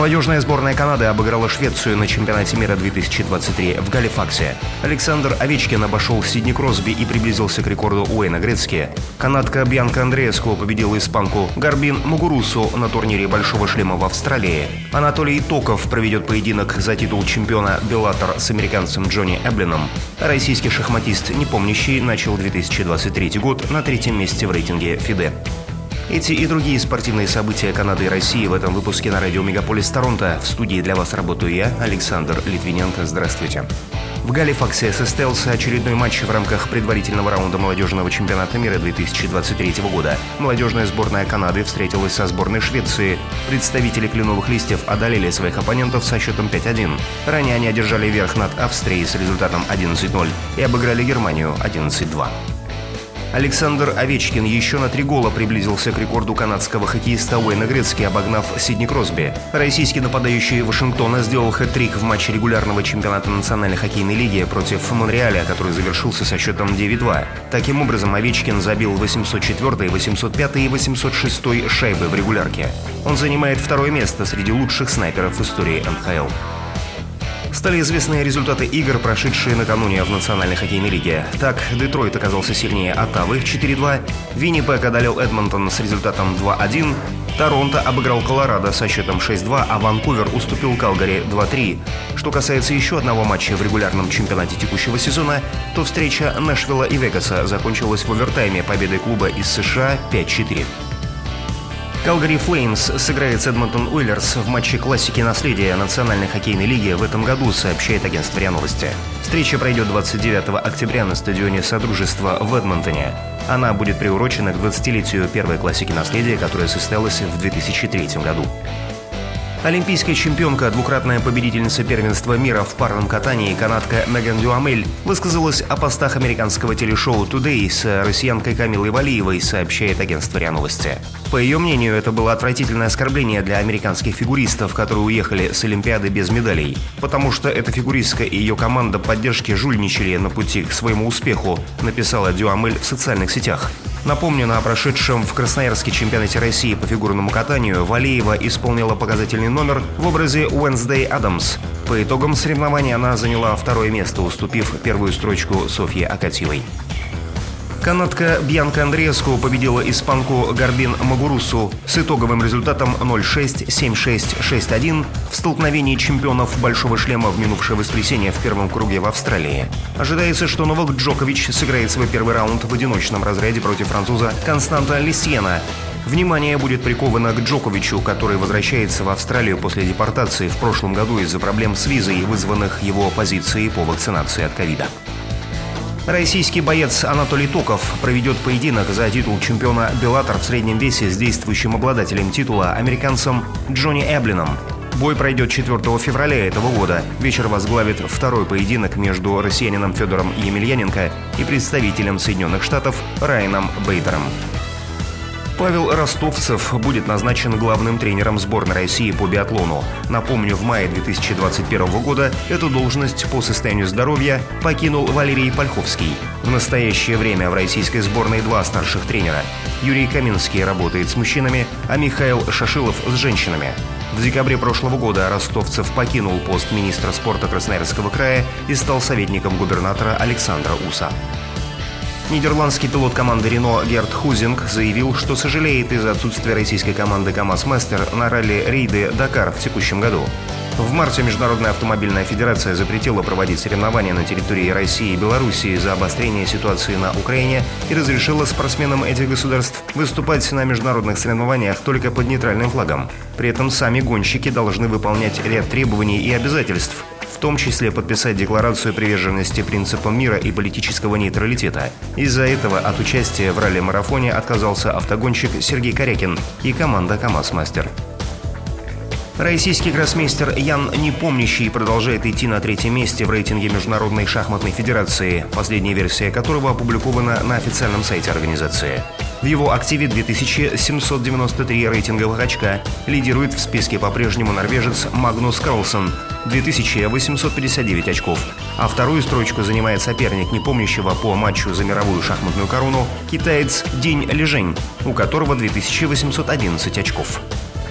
Молодежная сборная Канады обыграла Швецию на чемпионате мира 2023 в Галифаксе. Александр Овечкин обошел Сидни Кросби и приблизился к рекорду Уэйна Грецки. Канадка Бьянка Андреевского победила испанку Гарбин Мугурусу на турнире Большого шлема в Австралии. Анатолий Токов проведет поединок за титул чемпиона Беллатор с американцем Джонни Эблином. Российский шахматист, не помнящий, начал 2023 год на третьем месте в рейтинге ФИДЕ. Эти и другие спортивные события Канады и России в этом выпуске на радио Мегаполис Торонто. В студии для вас работаю я, Александр Литвиненко. Здравствуйте. В Галифаксе состоялся очередной матч в рамках предварительного раунда молодежного чемпионата мира 2023 года. Молодежная сборная Канады встретилась со сборной Швеции. Представители кленовых листьев одолели своих оппонентов со счетом 5-1. Ранее они одержали верх над Австрией с результатом 11-0 и обыграли Германию 11-2. Александр Овечкин еще на три гола приблизился к рекорду канадского хоккеиста Уэйна Грецки, обогнав Сидни Кросби. Российский нападающий Вашингтона сделал хэт-трик в матче регулярного чемпионата Национальной хоккейной лиги против Монреаля, который завершился со счетом 9-2. Таким образом, Овечкин забил 804, 805 и 806 шайбы в регулярке. Он занимает второе место среди лучших снайперов истории НХЛ. Стали известны результаты игр, прошедшие накануне в Национальной хоккейной лиге. Так, Детройт оказался сильнее Оттавы 4-2, Виннипек одолел Эдмонтон с результатом 2-1, Торонто обыграл Колорадо со счетом 6-2, а Ванкувер уступил Калгари 2-3. Что касается еще одного матча в регулярном чемпионате текущего сезона, то встреча Нэшвилла и Вегаса закончилась в овертайме победой клуба из США 5-4. Калгари Флеймс сыграет с Эдмонтон Уиллерс в матче классики наследия Национальной хоккейной лиги в этом году, сообщает агентство РИА Новости. Встреча пройдет 29 октября на стадионе Содружества в Эдмонтоне. Она будет приурочена к 20-летию первой классики наследия, которая состоялась в 2003 году. Олимпийская чемпионка, двукратная победительница первенства мира в парном катании, канадка Меган Дюамель, высказалась о постах американского телешоу «Today» с россиянкой Камилой Валиевой, сообщает агентство РИА Новости. По ее мнению, это было отвратительное оскорбление для американских фигуристов, которые уехали с Олимпиады без медалей, потому что эта фигуристка и ее команда поддержки жульничали на пути к своему успеху, написала Дюамель в социальных сетях. Напомню, на прошедшем в Красноярске чемпионате России по фигурному катанию Валеева исполнила показательный номер в образе Уэнсдей Адамс. По итогам соревнований она заняла второе место, уступив первую строчку Софье Акатьевой. Канадка Бьянка Андреевскую победила испанку Гарбин Магурусу с итоговым результатом 0-6, 7-6, 6-1 в столкновении чемпионов «Большого шлема» в минувшее воскресенье в первом круге в Австралии. Ожидается, что Новак Джокович сыграет свой первый раунд в одиночном разряде против француза Константа Лисьена, Внимание будет приковано к Джоковичу, который возвращается в Австралию после депортации в прошлом году из-за проблем с визой, вызванных его позицией по вакцинации от ковида. Российский боец Анатолий Токов проведет поединок за титул чемпиона Беллатор в среднем весе с действующим обладателем титула, американцем Джонни Эблином. Бой пройдет 4 февраля этого года. Вечер возглавит второй поединок между россиянином Федором Емельяненко и представителем Соединенных Штатов Райаном Бейтером. Павел Ростовцев будет назначен главным тренером сборной России по биатлону. Напомню, в мае 2021 года эту должность по состоянию здоровья покинул Валерий Польховский. В настоящее время в российской сборной два старших тренера. Юрий Каминский работает с мужчинами, а Михаил Шашилов с женщинами. В декабре прошлого года Ростовцев покинул пост министра спорта Красноярского края и стал советником губернатора Александра Уса. Нидерландский пилот команды Рено Герт Хузинг заявил, что сожалеет из-за отсутствия российской команды КАМАЗ Мастер на ралли Рейды Дакар в текущем году. В марте Международная автомобильная федерация запретила проводить соревнования на территории России и Белоруссии за обострение ситуации на Украине и разрешила спортсменам этих государств выступать на международных соревнованиях только под нейтральным флагом. При этом сами гонщики должны выполнять ряд требований и обязательств, в том числе подписать декларацию приверженности принципам мира и политического нейтралитета. Из-за этого от участия в ралли-марафоне отказался автогонщик Сергей Корякин и команда «КамАЗ-мастер». Российский гроссмейстер Ян Непомнящий продолжает идти на третьем месте в рейтинге Международной шахматной федерации, последняя версия которого опубликована на официальном сайте организации. В его активе 2793 рейтинговых очка. Лидирует в списке по-прежнему норвежец Магнус Карлсон 2859 очков. А вторую строчку занимает соперник непомнящего по матчу за мировую шахматную корону китаец День Лежень, у которого 2811 очков.